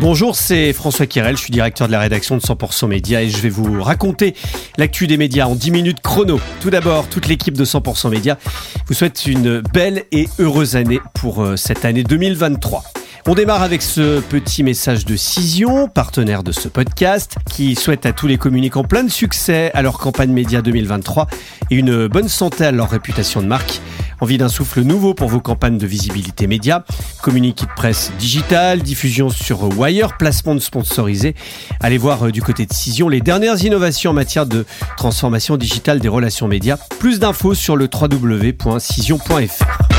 Bonjour, c'est François Kirel, je suis directeur de la rédaction de 100% Média et je vais vous raconter l'actu des médias en 10 minutes chrono. Tout d'abord, toute l'équipe de 100% Média vous souhaite une belle et heureuse année pour euh, cette année 2023. On démarre avec ce petit message de Cision, partenaire de ce podcast, qui souhaite à tous les communicants plein de succès à leur campagne média 2023 et une bonne santé à leur réputation de marque. Envie d'un souffle nouveau pour vos campagnes de visibilité média, communiqué de presse digital, diffusion sur Wire, placement de sponsorisés. Allez voir euh, du côté de Cision les dernières innovations en matière de transformation digitale des relations médias. Plus d'infos sur le www.cision.fr.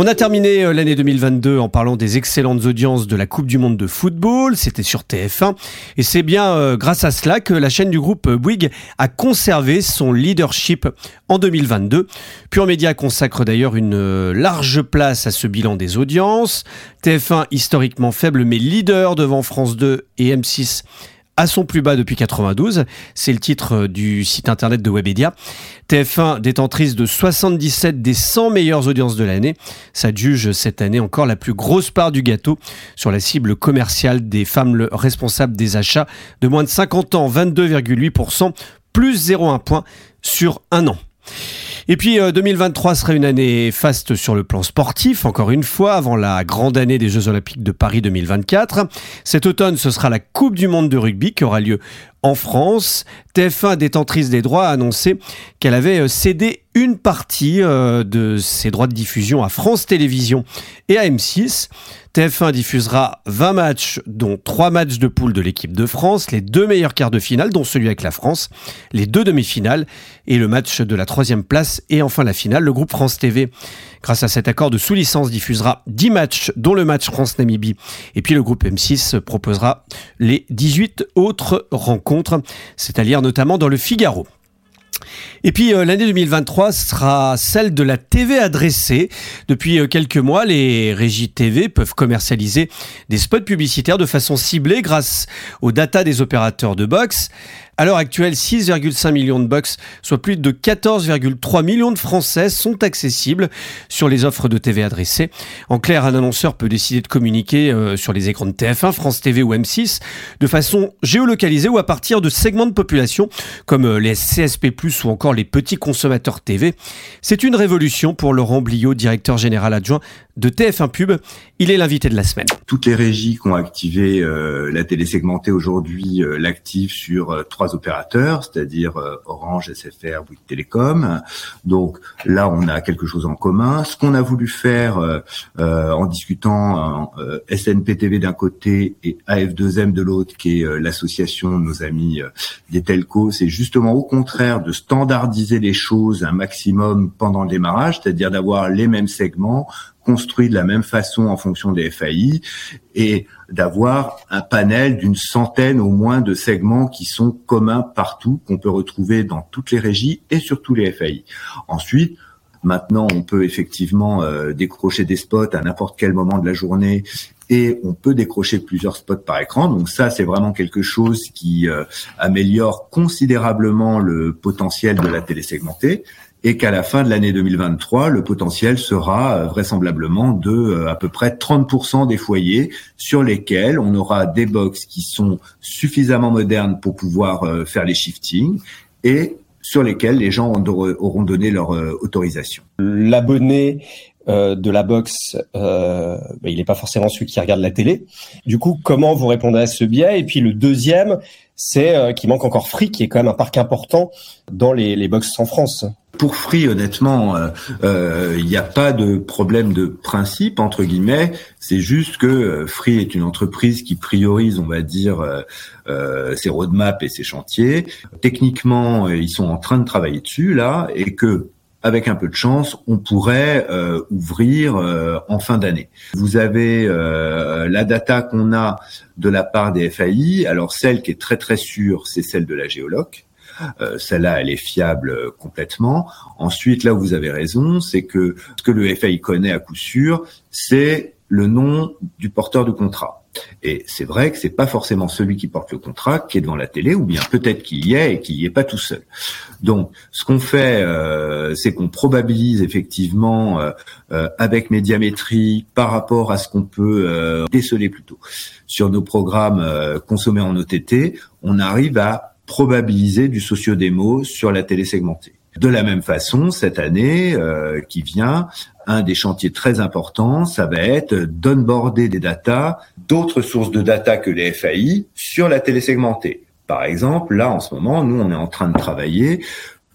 On a terminé euh, l'année 2022 en parlant des excellentes audiences de la Coupe du Monde de football. C'était sur TF1. Et c'est bien euh, grâce à cela que la chaîne du groupe Bouygues a conservé son leadership en 2022. Pure Média consacre d'ailleurs une euh, large place à ce bilan des audiences. TF1 historiquement faible mais leader devant France 2 et M6 à son plus bas depuis 92. C'est le titre euh, du site internet de Webedia. TF1 détentrice de 77 des 100 meilleures audiences de l'année. Ça juge cette année encore la plus grosse part du gâteau sur la cible commerciale des femmes responsables des achats de moins de 50 ans, 22,8%, plus 0,1 point sur un an. Et puis 2023 euh, sera une année faste sur le plan sportif, encore une fois, avant la grande année des Jeux Olympiques de Paris 2024. Cet automne, ce sera la Coupe du Monde de rugby qui aura lieu en France. TF1, détentrice des droits, a annoncé qu'elle avait euh, cédé une partie euh, de ses droits de diffusion à France Télévisions et à M6. TF1 diffusera 20 matchs, dont 3 matchs de poule de l'équipe de France, les deux meilleurs quarts de finale, dont celui avec la France, les deux demi-finales et le match de la troisième place et enfin la finale. Le groupe France TV, grâce à cet accord de sous-licence, diffusera 10 matchs, dont le match France-Namibie. Et puis le groupe M6 proposera les 18 autres rencontres, c'est-à-dire notamment dans le Figaro. Et puis euh, l'année 2023 sera celle de la TV adressée. Depuis euh, quelques mois, les régies TV peuvent commercialiser des spots publicitaires de façon ciblée grâce aux data des opérateurs de box. À l'heure actuelle, 6,5 millions de box, soit plus de 14,3 millions de Français, sont accessibles sur les offres de TV adressées. En clair, un annonceur peut décider de communiquer euh, sur les écrans de TF1, France TV ou M6 de façon géolocalisée ou à partir de segments de population comme euh, les CSP+, ou encore les petits consommateurs TV. C'est une révolution pour Laurent Bliot, directeur général adjoint de TF1 Pub. Il est l'invité de la semaine. Toutes les régies qui ont activé euh, la télé segmentée aujourd'hui l'activent sur opérateurs, c'est-à-dire euh, Orange, SFR, Bouygues Télécom. Donc là, on a quelque chose en commun. Ce qu'on a voulu faire euh, euh, en discutant SNPTV d'un côté et AF2M de l'autre, qui est l'association de nos amis des telcos, c'est justement au contraire de standardiser les choses un maximum pendant le démarrage, c'est-à-dire d'avoir les mêmes segments construit de la même façon en fonction des FAI et d'avoir un panel d'une centaine au moins de segments qui sont communs partout, qu'on peut retrouver dans toutes les régies et sur tous les FAI. Ensuite, Maintenant, on peut effectivement euh, décrocher des spots à n'importe quel moment de la journée et on peut décrocher plusieurs spots par écran. Donc ça, c'est vraiment quelque chose qui euh, améliore considérablement le potentiel de la télé segmentée et qu'à la fin de l'année 2023, le potentiel sera euh, vraisemblablement de euh, à peu près 30% des foyers sur lesquels on aura des box qui sont suffisamment modernes pour pouvoir euh, faire les shifting et sur lesquels les gens auront donné leur autorisation. L'abonné de la box, bah, il n'est pas forcément celui qui regarde la télé. Du coup, comment vous répondez à ce biais? Et puis le deuxième, c'est qu'il manque encore Free, qui est quand même un parc important dans les, les en France. Pour Free, honnêtement, euh, euh, il n'y a pas de problème de principe entre guillemets. C'est juste que euh, Free est une entreprise qui priorise, on va dire, ses roadmaps et ses chantiers. Techniquement, ils sont en train de travailler dessus là, et que avec un peu de chance, on pourrait ouvrir en fin d'année. Vous avez la data qu'on a de la part des FAI. Alors celle qui est très très sûre, c'est celle de la géoloc. Euh, celle-là, elle est fiable euh, complètement. Ensuite, là où vous avez raison, c'est que ce que le FAI connaît à coup sûr, c'est le nom du porteur de contrat. Et c'est vrai que c'est pas forcément celui qui porte le contrat qui est devant la télé, ou bien peut-être qu'il y est et qu'il y est pas tout seul. Donc, ce qu'on fait, euh, c'est qu'on probabilise effectivement euh, euh, avec médiamétrie par rapport à ce qu'on peut déceler plutôt sur nos programmes consommés en OTT, on arrive à probabiliser du socio-démo sur la télé segmentée. De la même façon, cette année qui vient, un des chantiers très importants, ça va être d'onboarder des datas, d'autres sources de data que les FAI sur la télé segmentée. Par exemple, là, en ce moment, nous, on est en train de travailler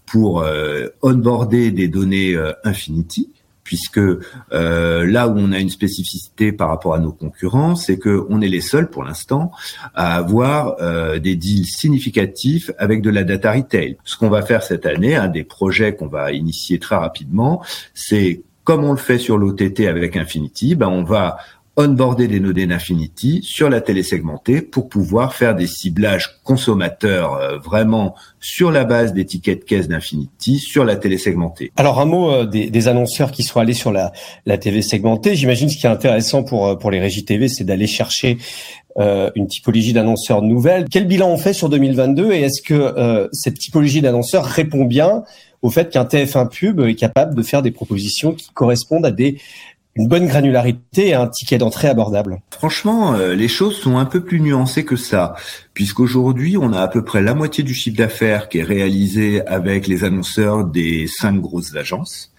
pour euh, onboarder des données euh, Infinity, puisque euh, là où on a une spécificité par rapport à nos concurrents, c'est que on est les seuls pour l'instant à avoir euh, des deals significatifs avec de la data retail. Ce qu'on va faire cette année, un des projets qu'on va initier très rapidement, c'est comme on le fait sur l'OTT avec Infinity, ben on va onboarder des données d'Infinity sur la télé segmentée pour pouvoir faire des ciblages consommateurs euh, vraiment sur la base des tickets caisse d'Infinity sur la télé segmentée. Alors un mot euh, des, des, annonceurs qui sont allés sur la, la TV segmentée. J'imagine ce qui est intéressant pour euh, pour les régies TV, c'est d'aller chercher une typologie d'annonceurs nouvelle. Quel bilan on fait sur 2022 et est-ce que cette typologie d'annonceurs répond bien au fait qu'un TF1 pub est capable de faire des propositions qui correspondent à des une bonne granularité et un ticket d'entrée abordable. Franchement, euh, les choses sont un peu plus nuancées que ça, puisqu'aujourd'hui, on a à peu près la moitié du chiffre d'affaires qui est réalisé avec les annonceurs des cinq grosses agences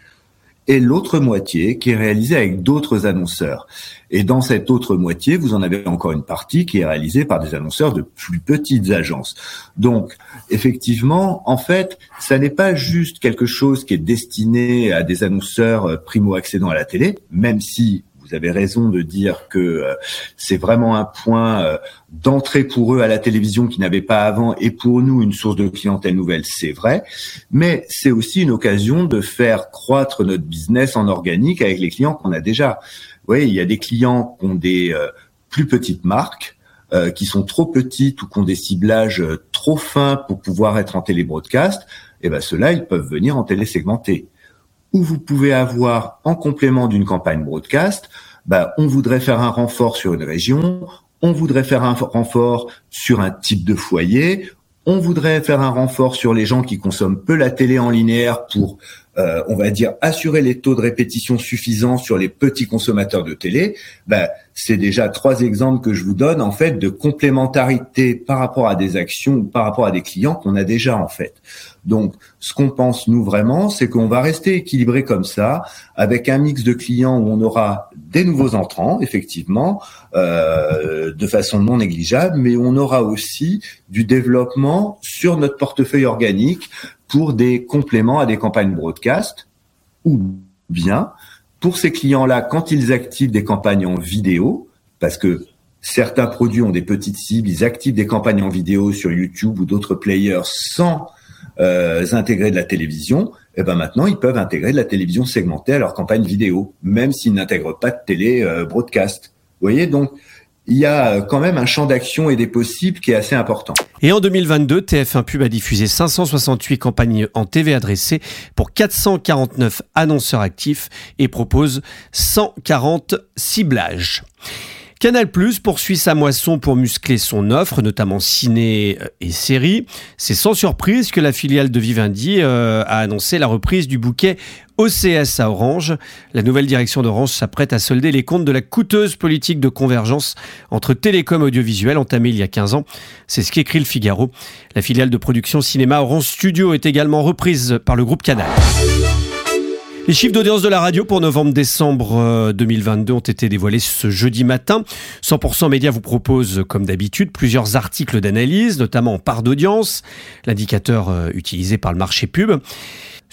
et l'autre moitié qui est réalisée avec d'autres annonceurs. Et dans cette autre moitié, vous en avez encore une partie qui est réalisée par des annonceurs de plus petites agences. Donc, effectivement, en fait, ça n'est pas juste quelque chose qui est destiné à des annonceurs euh, primo-accédant à la télé, même si vous avez raison de dire que euh, c'est vraiment un point euh, d'entrée pour eux à la télévision qu'ils n'avaient pas avant et pour nous une source de clientèle nouvelle, c'est vrai. Mais c'est aussi une occasion de faire croître notre business en organique avec les clients qu'on a déjà. Oui, il y a des clients qui ont des euh, plus petites marques, qui sont trop petites ou qui ont des ciblages trop fins pour pouvoir être en télébroadcast. Et eh ben ceux-là, ils peuvent venir en télésegmenté où vous pouvez avoir en complément d'une campagne broadcast, bah, on voudrait faire un renfort sur une région, on voudrait faire un renfort sur un type de foyer, on voudrait faire un renfort sur les gens qui consomment peu la télé en linéaire pour, euh, on va dire, assurer les taux de répétition suffisants sur les petits consommateurs de télé. Bah, c'est déjà trois exemples que je vous donne en fait de complémentarité par rapport à des actions ou par rapport à des clients qu'on a déjà en fait. Donc, ce qu'on pense nous vraiment, c'est qu'on va rester équilibré comme ça, avec un mix de clients où on aura des nouveaux entrants, effectivement, euh, de façon non négligeable, mais on aura aussi du développement sur notre portefeuille organique pour des compléments à des campagnes broadcast, ou bien pour ces clients-là, quand ils activent des campagnes en vidéo, parce que certains produits ont des petites cibles, ils activent des campagnes en vidéo sur YouTube ou d'autres players sans euh, intégrer de la télévision, et eh ben maintenant ils peuvent intégrer de la télévision segmentée à leur campagne vidéo, même s'ils n'intègrent pas de télé euh, broadcast. Vous voyez donc il y a quand même un champ d'action et des possibles qui est assez important. Et en 2022, TF1 Pub a diffusé 568 campagnes en TV adressées pour 449 annonceurs actifs et propose 140 ciblages. Canal Plus poursuit sa moisson pour muscler son offre, notamment ciné euh, et séries. C'est sans surprise que la filiale de Vivendi euh, a annoncé la reprise du bouquet OCS à Orange. La nouvelle direction d'Orange s'apprête à solder les comptes de la coûteuse politique de convergence entre télécom et audiovisuel entamée il y a 15 ans. C'est ce qu'écrit le Figaro. La filiale de production cinéma Orange Studio est également reprise par le groupe Canal. Les chiffres d'audience de la radio pour novembre-décembre 2022 euh, ont été dévoilés ce jeudi matin. 100% Média vous propose, comme d'habitude, plusieurs articles d'analyse, notamment en part d'audience, l'indicateur euh, utilisé par le marché pub.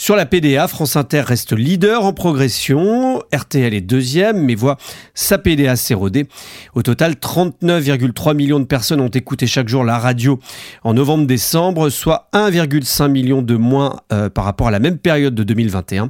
Sur la PDA, France Inter reste leader en progression, RTL est deuxième, mais voit sa PDA s'éroder. Au total, 39,3 millions de personnes ont écouté chaque jour la radio en novembre-décembre, soit 1,5 million de moins euh, par rapport à la même période de 2021.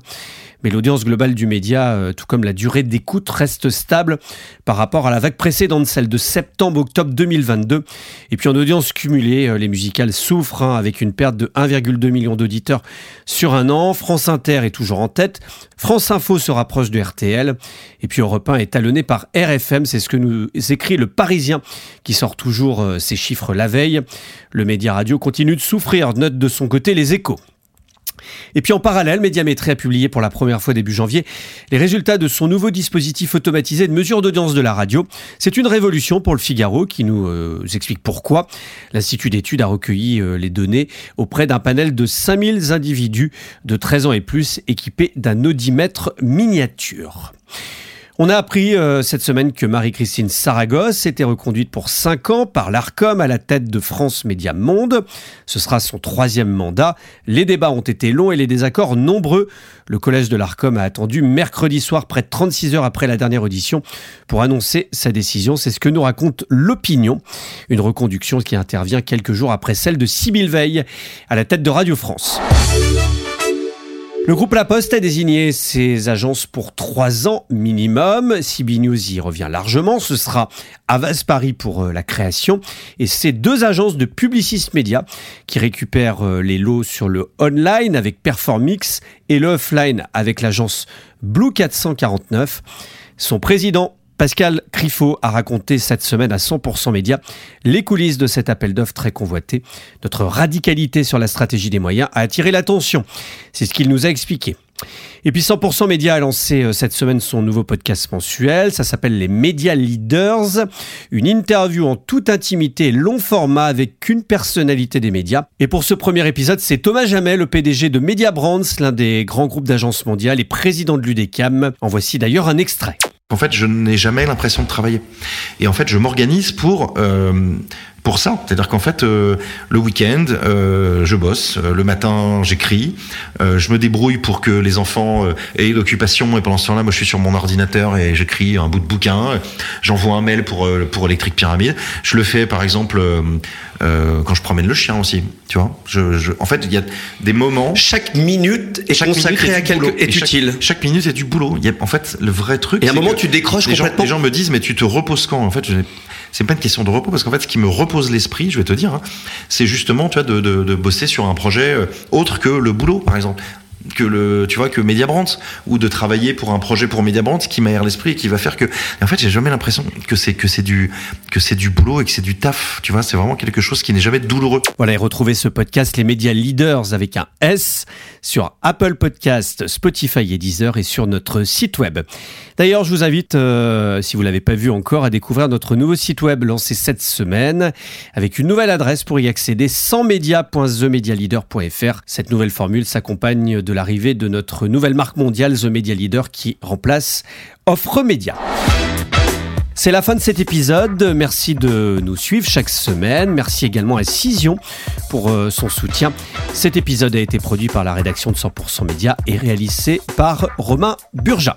mais l'audience globale du média, euh, tout comme la durée d'écoute, reste stable par rapport à la vague précédente, celle de septembre-octobre 2022. Et puis en audience cumulée, euh, les musicales souffrent hein, avec une perte de 1,2 million d'auditeurs sur un an. France Inter est toujours en tête. France Info se rapproche de RTL. Et puis Europe 1 est talonné par RFM. C'est ce que nous écrit le Parisien qui sort toujours euh, ses chiffres la veille. Le média radio continue de souffrir, note de son côté les échos. Et puis en parallèle, Médiamétrie a publié pour la première fois début janvier les résultats de son nouveau dispositif automatisé de mesure d'audience de la radio. C'est une révolution pour le Figaro qui nous euh, explique pourquoi. L'Institut d'études a recueilli euh, les données auprès d'un panel de 5000 individus de 13 ans et plus équipés d'un audimètre miniature. On a appris euh, cette semaine que Marie-Christine Saragosse était reconduite pour 5 ans par l'ARCOM à la tête de France Média Monde. Ce sera son troisième mandat. Les débats ont été longs et les désaccords nombreux. Le collège de l'ARCOM a attendu mercredi soir, près de 36 heures après la dernière audition, pour annoncer sa décision. C'est ce que nous raconte l'opinion. Une reconduction qui intervient quelques jours après celle de Sybille Veil à la tête de Radio France. Le groupe La Poste a désigné ses agences pour trois ans minimum. CB News y revient largement. Ce sera Avas Paris pour euh, la création et ces deux agences de Publicis Media qui récupèrent euh, les lots sur le online avec Performix et le offline avec l'agence Blue 449. Son président Pascal Criffaut a raconté cette semaine à 100% Média les coulisses de cet appel d'offres très convoité. Notre radicalité sur la stratégie des moyens a attiré l'attention. C'est ce qu'il nous a expliqué. Et puis 100% Média a lancé euh, cette semaine son nouveau podcast mensuel. Ça s'appelle les Media Leaders. Une interview en toute intimité, long format avec une personnalité des médias. Et pour ce premier épisode, c'est Thomas Jamel, le PDG de Media Brands, l'un des grands groupes d'agences mondiales et président de l'UDECAM. En voici d'ailleurs un extrait. En fait, je n'ai jamais l'impression de travailler. Et en fait, je m'organise pour euh, pour ça. C'est-à-dire qu'en fait, euh, le week-end, euh, je bosse. Le matin, j'écris. Je me débrouille pour que les enfants aient l'occupation. Et pendant ce temps-là, moi, je suis sur mon ordinateur et j'écris un bout de bouquin. J'envoie un mail pour pour Electric Pyramide. Je le fais, par exemple, quand je promène le chien aussi. Tu vois. Je, je, en fait, il y a des moments. Chaque minute est consacrée à quelque est utile. Chaque, minute est du boulot. Il y a, en fait, le vrai truc. Et à un moment, tu décroches les complètement. Gens, les gens me disent, mais tu te reposes quand? En fait, c'est pas une question de repos parce qu'en fait, ce qui me repose l'esprit, je vais te dire, hein, c'est justement, tu vois, de, de, de, bosser sur un projet euh, autre que le boulot, par exemple que le tu vois que Mediabrand ou de travailler pour un projet pour Mediabrand qui m'aère l'esprit et qui va faire que en fait j'ai jamais l'impression que c'est que c'est du que c'est du boulot et que c'est du taf tu vois c'est vraiment quelque chose qui n'est jamais douloureux. Voilà et retrouvez ce podcast les médias leaders avec un S sur Apple Podcast Spotify et Deezer et sur notre site web. D'ailleurs je vous invite euh, si vous l'avez pas vu encore à découvrir notre nouveau site web lancé cette semaine avec une nouvelle adresse pour y accéder sans media.themedialeader.fr cette nouvelle formule s'accompagne de l'arrivée de notre nouvelle marque mondiale, The Media Leader, qui remplace Offre Media. C'est la fin de cet épisode. Merci de nous suivre chaque semaine. Merci également à Cision pour euh, son soutien. Cet épisode a été produit par la rédaction de 100% Média et réalisé par Romain Burja.